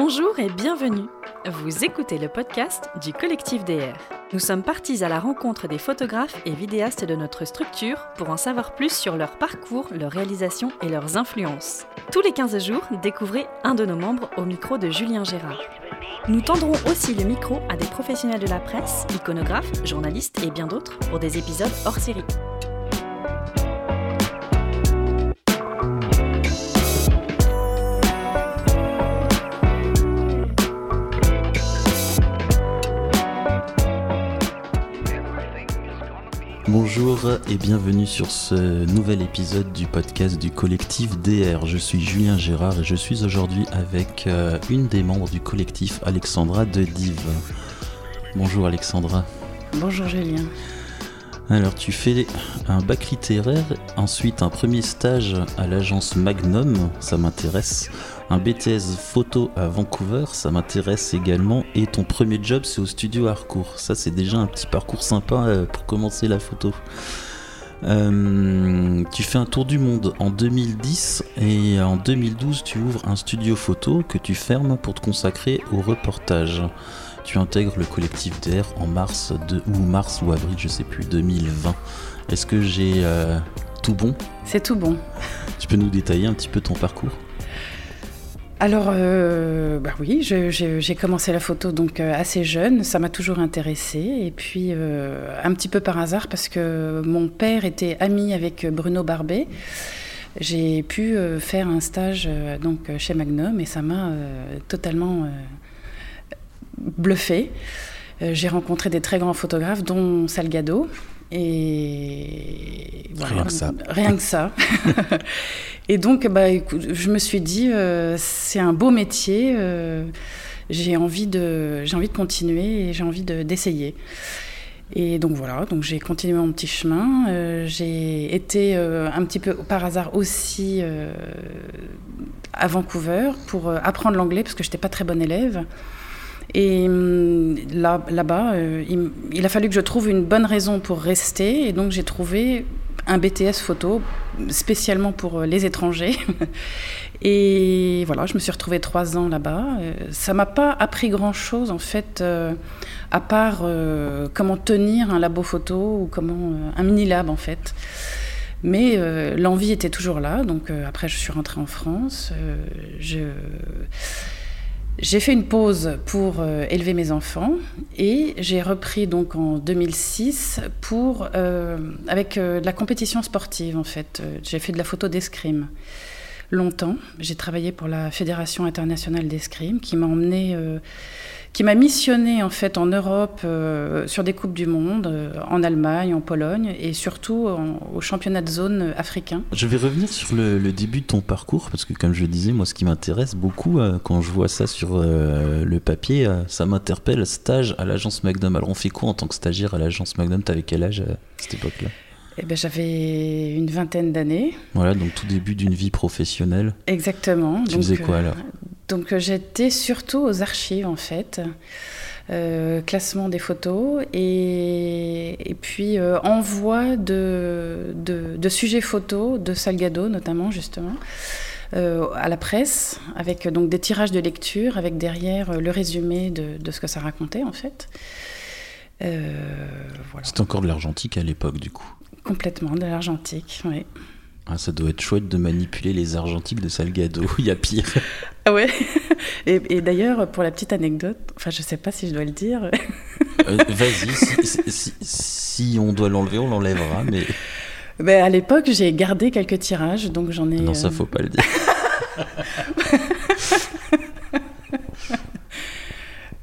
Bonjour et bienvenue. Vous écoutez le podcast du collectif DR. Nous sommes partis à la rencontre des photographes et vidéastes de notre structure pour en savoir plus sur leur parcours, leurs réalisations et leurs influences. Tous les 15 jours, découvrez un de nos membres au micro de Julien Gérard. Nous tendrons aussi le micro à des professionnels de la presse, iconographes, journalistes et bien d'autres pour des épisodes hors série. Bonjour et bienvenue sur ce nouvel épisode du podcast du collectif DR. Je suis Julien Gérard et je suis aujourd'hui avec euh, une des membres du collectif, Alexandra de Dive. Bonjour Alexandra. Bonjour Julien. Alors tu fais un bac littéraire, ensuite un premier stage à l'agence Magnum, ça m'intéresse un BTS photo à Vancouver, ça m'intéresse également. Et ton premier job, c'est au studio Harcourt. Ça, c'est déjà un petit parcours sympa euh, pour commencer la photo. Euh, tu fais un tour du monde en 2010 et en 2012 tu ouvres un studio photo que tu fermes pour te consacrer au reportage. Tu intègres le collectif DR en mars de, ou mars ou avril, je sais plus, 2020. Est-ce que j'ai euh, tout bon? C'est tout bon. Tu peux nous détailler un petit peu ton parcours? Alors, euh, bah oui, j'ai commencé la photo donc euh, assez jeune, ça m'a toujours intéressée. Et puis, euh, un petit peu par hasard, parce que mon père était ami avec Bruno Barbet, j'ai pu faire un stage chez Magnum et ça m'a totalement bluffé. j'ai rencontré des très grands photographes, dont Salgado, et rien que ça. Rien que ça. et donc, bah, écoute, je me suis dit, euh, c'est un beau métier. Euh, j'ai envie de, j'ai envie de continuer et j'ai envie d'essayer. et donc voilà, donc j'ai continué mon petit chemin. Euh, j'ai été un petit peu par hasard aussi à Vancouver pour apprendre l'anglais parce que je n'étais pas très bonne élève. Et hum, là, là-bas, euh, il, a fallu que je trouve une bonne raison pour rester. Et donc, j'ai trouvé un BTS photo spécialement pour euh, les étrangers. et voilà, je me suis retrouvée trois ans là-bas. Euh, ça m'a pas appris grand-chose, en fait, à part comment tenir un labo photo ou comment un mini-lab, en fait. Mais l'envie était toujours là. Donc, après, je suis rentrée en France. je j'ai fait une pause pour euh, élever mes enfants et j'ai repris donc en 2006 pour, euh, avec euh, de la compétition sportive en fait. J'ai fait de la photo d'escrime longtemps. J'ai travaillé pour la Fédération internationale d'escrime qui m'a emmené qui m'a missionné en fait en Europe euh, sur des coupes du monde, euh, en Allemagne, en Pologne et surtout au championnat de zone africain. Je vais revenir sur le, début de ton parcours parce que comme je disais, moi ce qui m'intéresse beaucoup euh, quand je vois ça sur le papier, ça m'interpelle stage à l'agence Magnum. Alors on fait quoi en tant que stagiaire à l'agence Magnum? T'avais quel âge à cette époque-là? Eh ben, J'avais une vingtaine d'années. Voilà, donc tout début d'une vie professionnelle. Exactement. Tu faisais quoi alors? Donc euh, j'étais surtout aux archives en fait. Euh, classement des photos et, puis euh, envoi de, de, sujets photos de Salgado notamment justement à la presse avec donc des tirages de lecture avec derrière le résumé de, de, ce que ça racontait en fait. Voilà. C'était encore de l'argentique à l'époque du coup. Complètement de l'argentique, oui. Ah, ça doit être chouette de manipuler les argentiques de Salgado, il y a pire. Ah ouais Et, d'ailleurs, pour la petite anecdote, enfin je sais pas si je dois le dire. Euh, vas-y, si, on doit l'enlever, on l'enlèvera, mais... Ben, à l'époque, j'ai gardé quelques tirages, donc j'en ai... Non, ça faut pas le dire.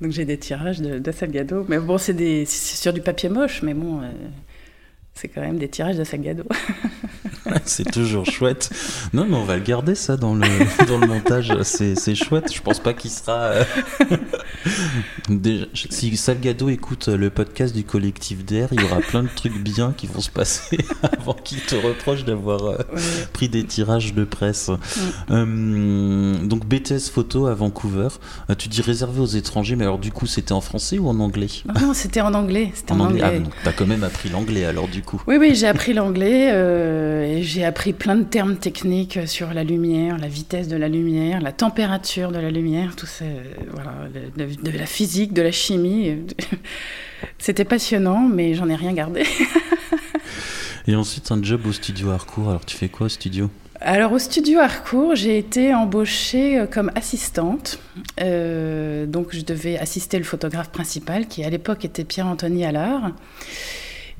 donc j'ai des tirages de, Salgado, mais bon, c'est sur du papier moche, mais bon... Euh, c'est quand même des tirages de Sagado. c'est toujours chouette. Non, mais on va le garder ça dans le, dans le montage. C'est chouette. Je pense pas qu'il sera. Euh, déjà, si Salgado écoute le podcast du collectif d'air, il y aura plein de trucs bien qui vont se passer avant qu'il te reproche d'avoir euh, pris des tirages de presse. Euh, donc BTS photo à Vancouver. tu dis réservé aux étrangers, mais alors du coup c'était en français ou en anglais? Non, c'était en anglais. En, anglais. Ah, t'as quand même appris l'anglais alors du coup. Oui, oui, j'ai appris l'anglais et j'ai appris plein de termes techniques sur la lumière, la vitesse de la lumière, la température de la lumière, tout ça, voilà, de, de la physique, de la chimie. C'était passionnant, mais j'en ai rien gardé. Et ensuite, un job au studio Harcourt. Alors, tu fais quoi au studio? Alors au studio Harcourt, j'ai été embauchée euh, comme assistante. Euh, donc je devais assister le photographe principal qui à l'époque était Pierre-Anthony Allard.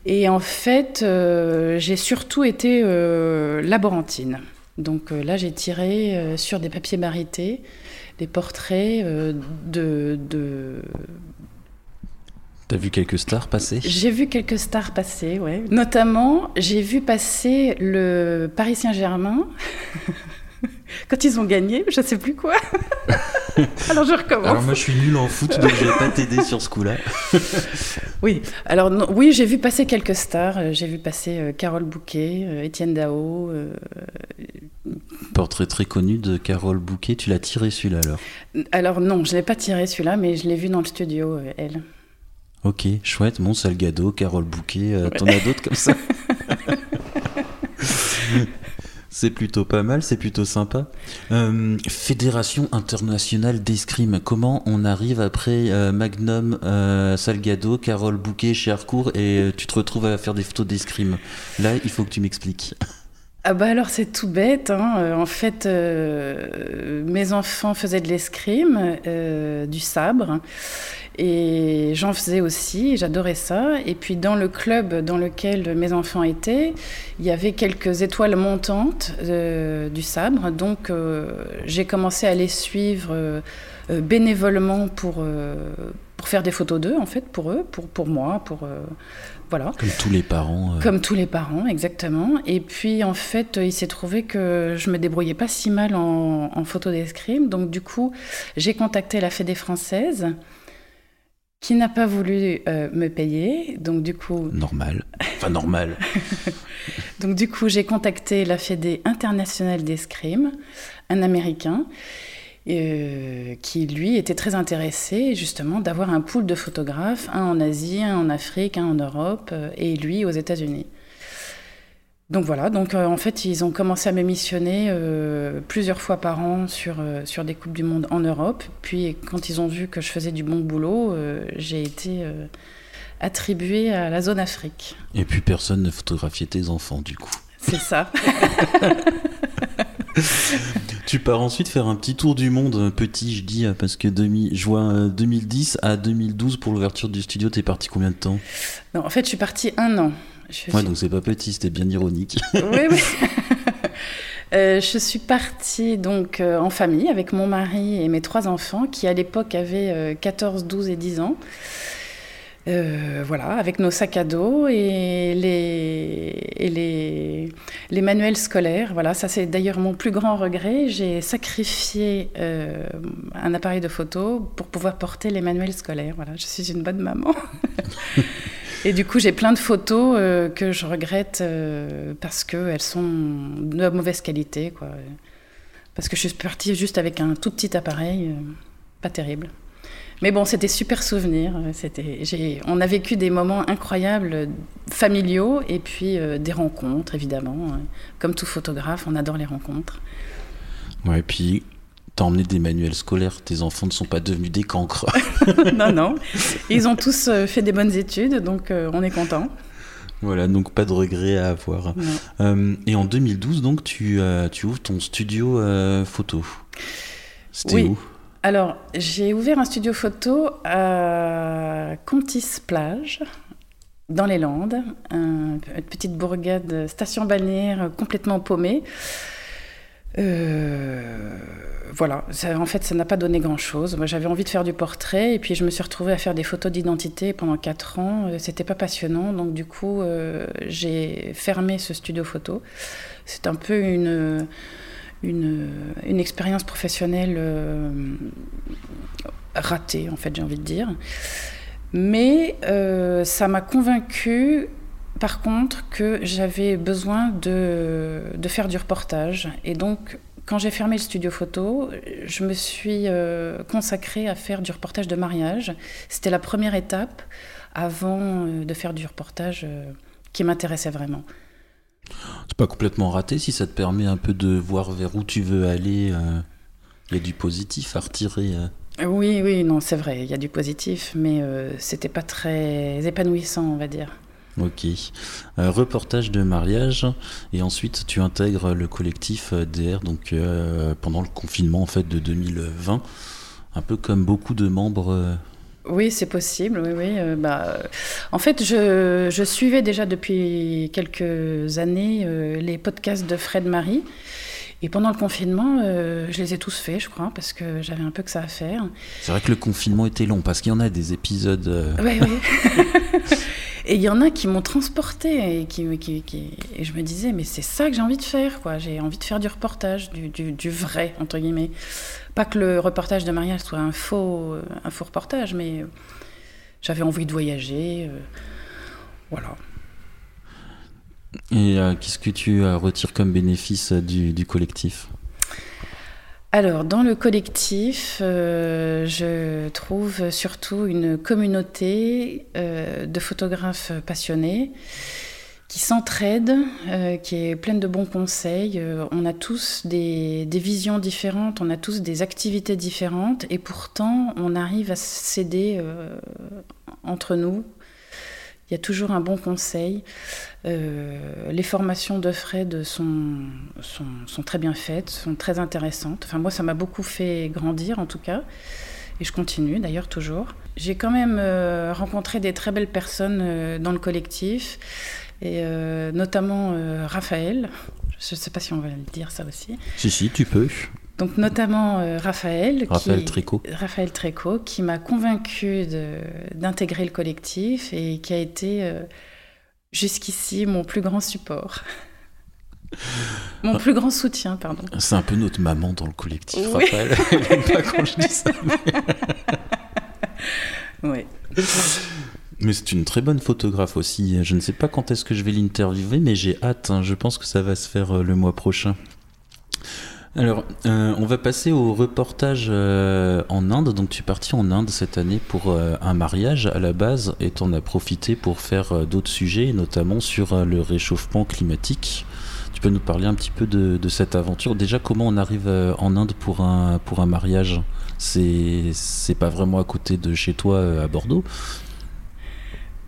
Et en fait, euh, j'ai surtout été laborantine. Donc là, j'ai tiré sur des papiers barités des portraits de, de T'as vu quelques stars passer? J'ai vu quelques stars passer, oui. Notamment, j'ai vu passer le Paris Saint-Germain quand ils ont gagné, je ne sais plus quoi. alors je recommence. Alors moi je suis nul en foot, donc je vais pas t'aider sur ce coup-là. oui, alors oui, j'ai vu passer quelques stars. J'ai vu passer euh, Carole Bouquet, euh, Étienne Dao. Euh, Portrait très connu de Carole Bouquet. Tu l'as tiré celui-là alors? Alors non, je l'ai pas tiré celui-là, mais je l'ai vu dans le studio, elle. Ok, chouette, Mon Salgado, Carole Bouquet, euh, t'en as d'autres comme ça? C'est plutôt pas mal, c'est plutôt sympa. Euh, Fédération internationale d'escrime, comment on arrive après euh, Magnum, Salgado, Carole Bouquet chez Harcourt et tu te retrouves à faire des photos d'escrime? Là, il faut que tu m'expliques. Ah bah alors c'est tout bête. Hein. En fait, mes enfants faisaient de l'escrime, du sabre. Et j'en faisais aussi, j'adorais ça. Et puis dans le club dans lequel mes enfants étaient, il y avait quelques étoiles montantes euh, du sabre. Donc euh, j'ai commencé à les suivre euh, bénévolement pour, pour faire des photos d'eux, en fait, pour eux, pour, pour moi, pour... voilà. Comme tous les parents. Comme tous les parents, exactement. Et puis en fait, il s'est trouvé que je me débrouillais pas si mal en, en photo d'escrime. Donc du coup, j'ai contacté la Fédé française qui n'a pas voulu euh, me payer. Donc du coup... Normal. Enfin normal. donc du coup, j'ai contacté la Fédé internationale d'escrime, un Américain, euh, qui lui était très intéressé justement d'avoir un pool de photographes, un en Asie, un en Afrique, un en Europe, euh, et lui aux États-Unis. Donc voilà, donc euh, en fait ils ont commencé à me missionner euh, plusieurs fois par an sur, euh, sur des Coupes du Monde en Europe. Puis quand ils ont vu que je faisais du bon boulot, j'ai été attribuée à la zone Afrique. Et puis personne ne photographiait tes enfants du coup. C'est ça. tu pars ensuite faire un petit tour du monde, petit je dis, parce que demi, juin 2010 à 2012 pour l'ouverture du studio, t'es parti combien de temps? Non, en fait je suis partie un an. Je ouais, donc c'est pas petit, c'était bien ironique. oui, oui. Euh, je suis partie donc euh, en famille avec mon mari et mes trois enfants qui à l'époque avaient 14, 12 et 10 ans. Euh, voilà, avec nos sacs à dos et les, et les, manuels scolaires. Voilà, ça c'est d'ailleurs mon plus grand regret. J'ai sacrifié un appareil de photo pour pouvoir porter les manuels scolaires. Voilà, je suis une bonne maman. Et du coup, j'ai plein de photos euh, que je regrette euh, parce qu'elles sont de mauvaise qualité. Quoi. Parce que je suis partie juste avec un tout petit appareil, euh, pas terrible. Mais bon, c'était super souvenir. C'était, on a vécu des moments incroyables, familiaux, et puis des rencontres, évidemment. Comme tout photographe, on adore les rencontres. Ouais, et puis T'as emmené des manuels scolaires, tes enfants ne sont pas devenus des cancres. non, non. Ils ont tous euh, fait des bonnes études, donc euh, on est content. Voilà, donc pas de regrets à avoir. Euh, et en 2012, donc, tu, tu ouvres ton studio photo. C'était où? Alors, j'ai ouvert un studio photo à Contis Plage, dans les Landes, une petite bourgade, station balnéaire complètement paumée. Euh, voilà, en fait, ça n'a pas donné grand-chose. Moi, j'avais envie de faire du portrait, et puis je me suis retrouvée à faire des photos d'identité pendant 4 ans. Euh, c'était pas passionnant, donc du coup, euh, j'ai fermé ce studio photo. C'est un peu une, une, une expérience professionnelle ratée, en fait, j'ai envie de dire. Mais ça m'a convaincue par contre que j'avais besoin de, de, faire du reportage. Et donc, quand j'ai fermé le studio photo, je me suis euh, consacrée à faire du reportage de mariage. C'était la première étape avant euh, de faire du reportage euh, qui m'intéressait vraiment. C'est pas complètement raté si ça te permet un peu de voir vers où tu veux aller. Il y a du positif à retirer. Oui, oui, non, c'est vrai, il y a du positif, mais c'était pas très épanouissant, on va dire. Ok. Euh, reportage de mariage et ensuite tu intègres le collectif euh, DR donc euh, pendant le confinement en fait de 2020, un peu comme beaucoup de membres. Oui, c'est possible. Oui, oui. bah, en fait, je, je, suivais déjà depuis quelques années les podcasts de Fred Marie. Et pendant le confinement, je les ai tous faits, je crois, parce que j'avais un peu que ça à faire. C'est vrai que le confinement était long, parce qu'il y en a des épisodes. Oui, oui. Et il y en a qui m'ont transporté et, qui, et je me disais, mais c'est ça que j'ai envie de faire, quoi. J'ai envie de faire du reportage, du, vrai, entre guillemets. Pas que le reportage de mariage soit un faux, un faux reportage, mais j'avais envie de voyager. Euh, voilà. Et euh, qu'est-ce que tu euh, retires comme bénéfice du collectif? Alors, dans le collectif, euh, je trouve surtout une communauté euh, de photographes passionnés qui s'entraident, euh, qui est pleine de bons conseils. on a tous des, visions différentes, on a tous des activités différentes, et pourtant, on arrive à s'aider entre nous il y a toujours un bon conseil. Euh, les formations de Fred sont, sont, très bien faites, sont très intéressantes. Enfin, moi, ça m'a beaucoup fait grandir, en tout cas. Et je continue, d'ailleurs, toujours. J'ai quand même euh, rencontré des très belles personnes euh, dans le collectif, et notamment Raphaël. Je ne sais pas si on va le dire, ça aussi. Si, si, tu peux. Donc notamment euh, Raphaël, Raphaël qui, Tricot. Raphaël Tricot, qui m'a convaincu d'intégrer le collectif et qui a été euh, jusqu'ici mon plus grand support. Mon plus grand soutien, pardon. C'est un peu notre maman dans le collectif, Raphaël. Elle pas quand je dis ça. oui. Mais c'est une très bonne photographe aussi. Je ne sais pas quand est-ce que je vais l'interviewer, mais j'ai hâte. Hein. Je pense que ça va se faire euh, le mois prochain. Alors, euh, on va passer au reportage euh, en Inde. Donc, tu es parti en Inde cette année pour euh, un mariage à la base et tu en as profité pour faire d'autres sujets, notamment sur le réchauffement climatique. Tu peux nous parler un petit peu de, cette aventure? Déjà, comment on arrive en Inde pour un, pour un mariage? C'est pas vraiment à côté de chez toi à Bordeaux?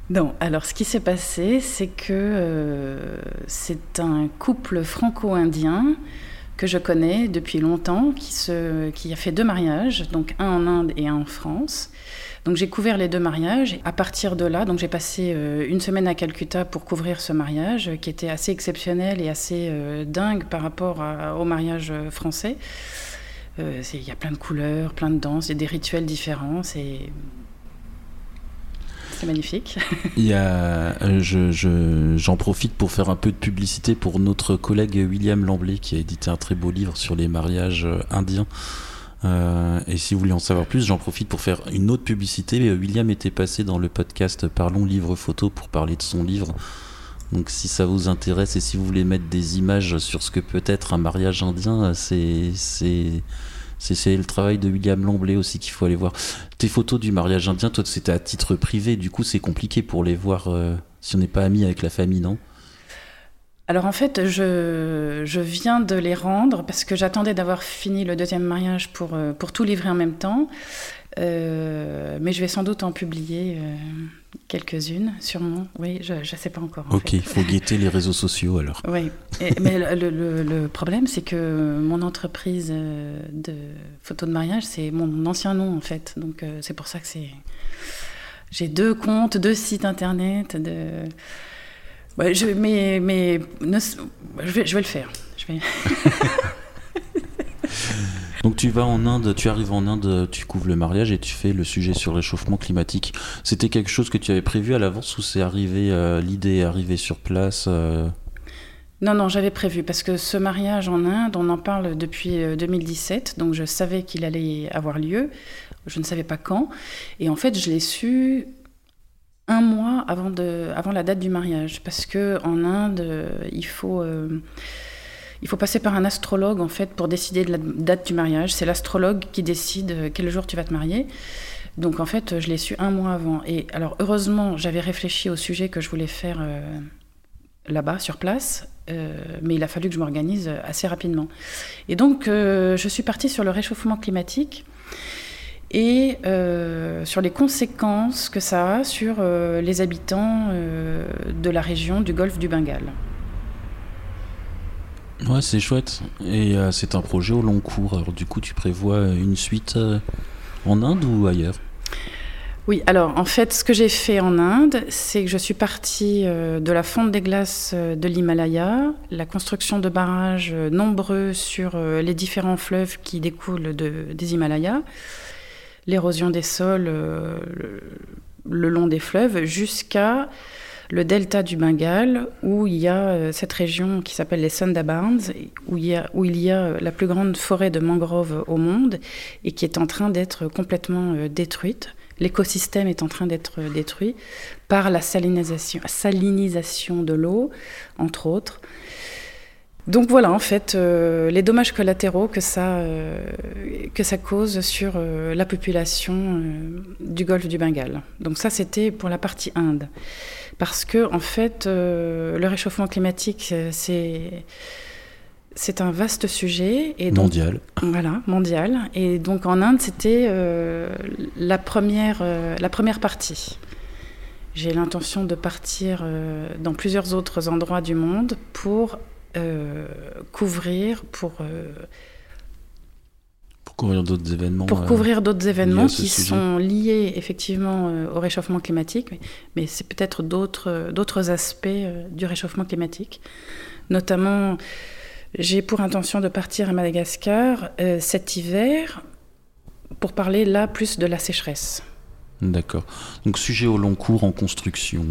Non, alors ce qui s'est passé, c'est que c'est un couple franco-indien que je connais depuis longtemps, qui, a fait deux mariages, donc un en Inde et un en France. Donc j'ai couvert les deux mariages. À partir de là, donc j'ai passé euh, une semaine à Calcutta pour couvrir ce mariage, qui était assez exceptionnel et assez euh, dingue par rapport au mariage français. Euh, il y a plein de couleurs, plein de danses, des rituels différents. C'est magnifique. Euh, j'en profite pour faire un peu de publicité pour notre collègue William Lamblay qui a édité un très beau livre sur les mariages euh, indiens. Euh, et si vous voulez en savoir plus, j'en profite pour faire une autre publicité. William était passé dans le podcast Parlons livre photo pour parler de son livre. Donc si ça vous intéresse et si vous voulez mettre des images sur ce que peut être un mariage indien, c'est le travail de William Lamblay aussi qu'il faut aller voir. Tes photos du mariage indien, toi, c'était à titre privé, du coup, c'est compliqué pour les voir euh, si on n'est pas ami avec la famille, non? Alors en fait, je, je, viens de les rendre parce que j'attendais d'avoir fini le deuxième mariage pour, euh, pour tout livrer en même temps. Euh, mais je vais sans doute en publier quelques-unes, sûrement. Oui, je ne sais pas encore. ok, il faut guetter les réseaux sociaux alors. Oui, mais le, le, problème, c'est que mon entreprise euh, de photos de mariage, c'est mon ancien nom en fait. Donc c'est pour ça que c'est. J'ai deux comptes, deux sites internet. De... je, mais mais je, vais, je vais le faire. Je vais. Donc tu vas en Inde, tu arrives en Inde, tu couvres le mariage et tu fais le sujet sur le réchauffement climatique. C'était quelque chose que tu avais prévu à l'avance ou c'est arrivé, euh, l'idée est arrivée sur place euh Non, non, j'avais prévu parce que ce mariage en Inde, on en parle depuis 2017, euh, donc je savais qu'il allait avoir lieu. Je ne savais pas quand. Et en fait, je l'ai su un mois avant, de, avant la date du mariage parce que en Inde, il faut il faut passer par un astrologue en fait pour décider de la date du mariage. C'est l'astrologue qui décide euh, quel jour tu vas te marier. Donc en fait, je l'ai su un mois avant. Et alors heureusement, j'avais réfléchi au sujet que je voulais faire euh, là-bas, sur place. mais il a fallu que je m'organise assez rapidement. Et donc, je suis partie sur le réchauffement climatique et sur les conséquences que ça a sur les habitants de la région du golfe du Bengale. Ouais, c'est chouette. Et euh, c'est un projet au long cours. Alors, du coup, tu prévois une suite euh, en Inde ou ailleurs? Oui, alors en fait, ce que j'ai fait en Inde, c'est que je suis partie euh, de la fonte des glaces de l'Himalaya, la construction de barrages nombreux sur les différents fleuves qui découlent de, des Himalayas, l'érosion des sols le, long des fleuves, jusqu'à le delta du Bengale, où il y a euh, cette région qui s'appelle les Sundarbans, où il, y a, où il y a euh, la plus grande forêt de mangroves au monde et qui est en train d'être complètement euh, détruite. L'écosystème est en train d'être détruit par la salinisation, salinisation de l'eau, entre autres. Donc voilà, en fait, les dommages collatéraux que ça, que ça cause sur la population du golfe du Bengale. Donc ça, c'était pour la partie Inde parce que en fait, euh, le réchauffement climatique, euh, c'est c'est un vaste sujet et mondial. Voilà, mondial. Et donc en Inde, c'était euh, la première la première partie. J'ai l'intention de partir dans plusieurs autres endroits du monde pour couvrir, pour couvrir d'autres événements. Pour euh, couvrir d'autres événements qui sont liés effectivement euh, au réchauffement climatique, mais, c'est peut-être d'autres, euh, d'autres aspects du réchauffement climatique. Notamment, j'ai pour intention de partir à Madagascar cet hiver pour parler là plus de la sécheresse. D'accord. Donc sujet au long cours en construction.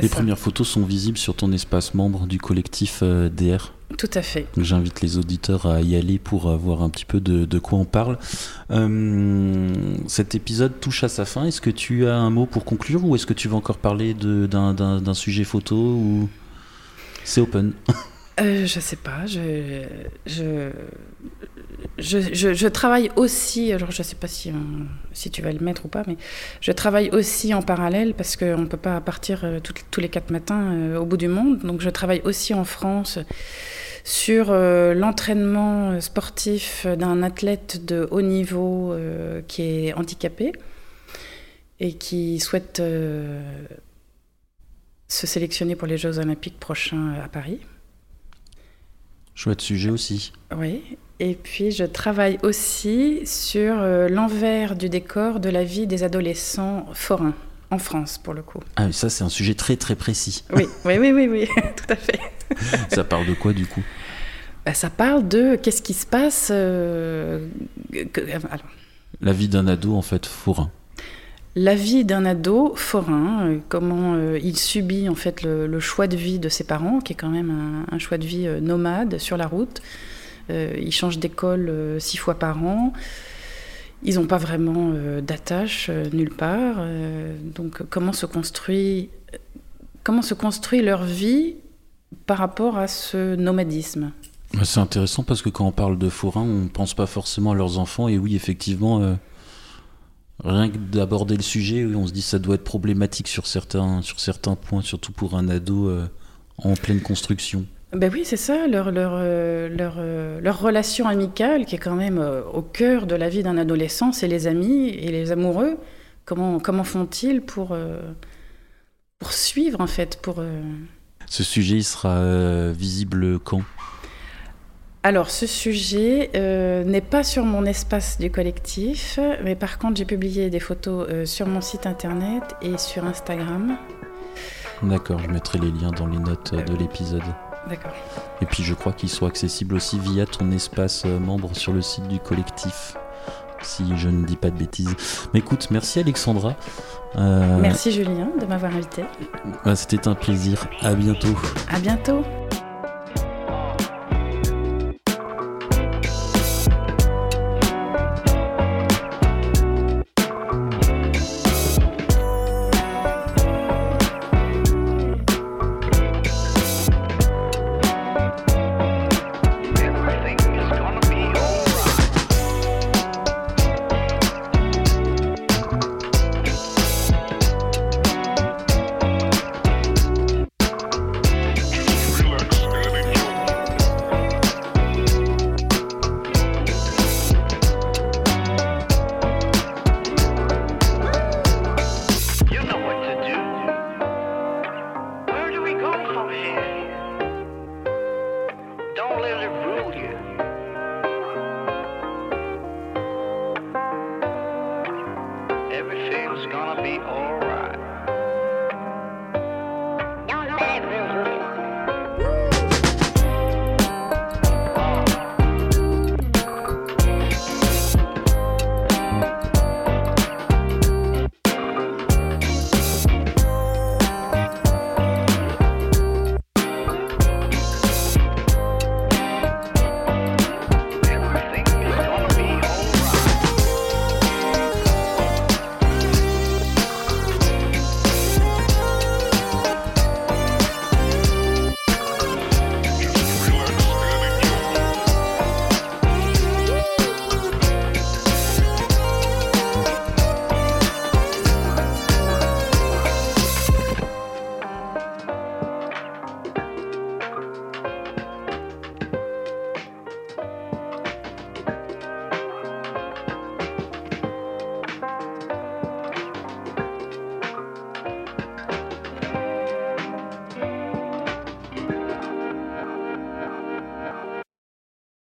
les premières photos sont visibles sur ton espace membre du collectif DR tout à fait. J'invite les auditeurs à y aller pour voir un petit peu de, quoi on parle. Euh, cet épisode touche à sa fin. Est-ce que tu as un mot pour conclure ou est-ce que tu veux encore parler d'un sujet photo ou c'est open? euh, Je sais pas. Je, je, je, je, travaille aussi. Alors je sais pas si, si tu vas le mettre ou pas, mais je travaille aussi en parallèle parce qu'on ne peut pas partir euh, tous les quatre matins euh, au bout du monde. Donc je travaille aussi en France sur l'entraînement sportif d'un athlète de haut niveau qui est handicapé et qui souhaite se sélectionner pour les Jeux olympiques prochains à Paris. Chouette sujet aussi. Oui. Et puis je travaille aussi sur l'envers du décor de la vie des adolescents forains en France pour le coup. Ah, ça c'est un sujet très très précis. Oui, oui, oui, oui, oui tout à fait. ça parle de quoi du coup? Bah, Ça parle de qu'est-ce qui se passe. Euh, La vie d'un ado en fait forain. La vie d'un ado forain, euh, comment euh, il subit en fait le, choix de vie de ses parents, qui est quand même un, choix de vie nomade sur la route. il change d'école six fois par an. Ils n'ont pas vraiment d'attache nulle part. donc comment se construit comment se construit leur vie par rapport à ce nomadisme? C'est intéressant parce que quand on parle de forains, on ne pense pas forcément à leurs enfants. Et oui, effectivement, euh, rien que d'aborder le sujet, on se dit que ça doit être problématique sur certains, sur certains points, surtout pour un ado euh, en pleine construction. Ben oui, c'est ça, leur, leur, euh, leur, leur, relation amicale qui est quand même au cœur de la vie d'un adolescent, c'est les amis et les amoureux. Comment, comment font-ils pour, pour suivre en fait pour, ce sujet, il sera euh, visible quand? Alors, ce sujet euh, n'est pas sur mon espace du collectif, mais par contre, j'ai publié des photos euh, sur mon site internet et sur Instagram. D'accord, je mettrai les liens dans les notes de l'épisode. D'accord. Et puis, je crois qu'ils sont accessibles aussi via ton espace membre sur le site du collectif, si je ne dis pas de bêtises. Mais écoute, merci Alexandra. Euh, Merci Julien de m'avoir invité. Bah, c'était un plaisir. À bientôt. À bientôt.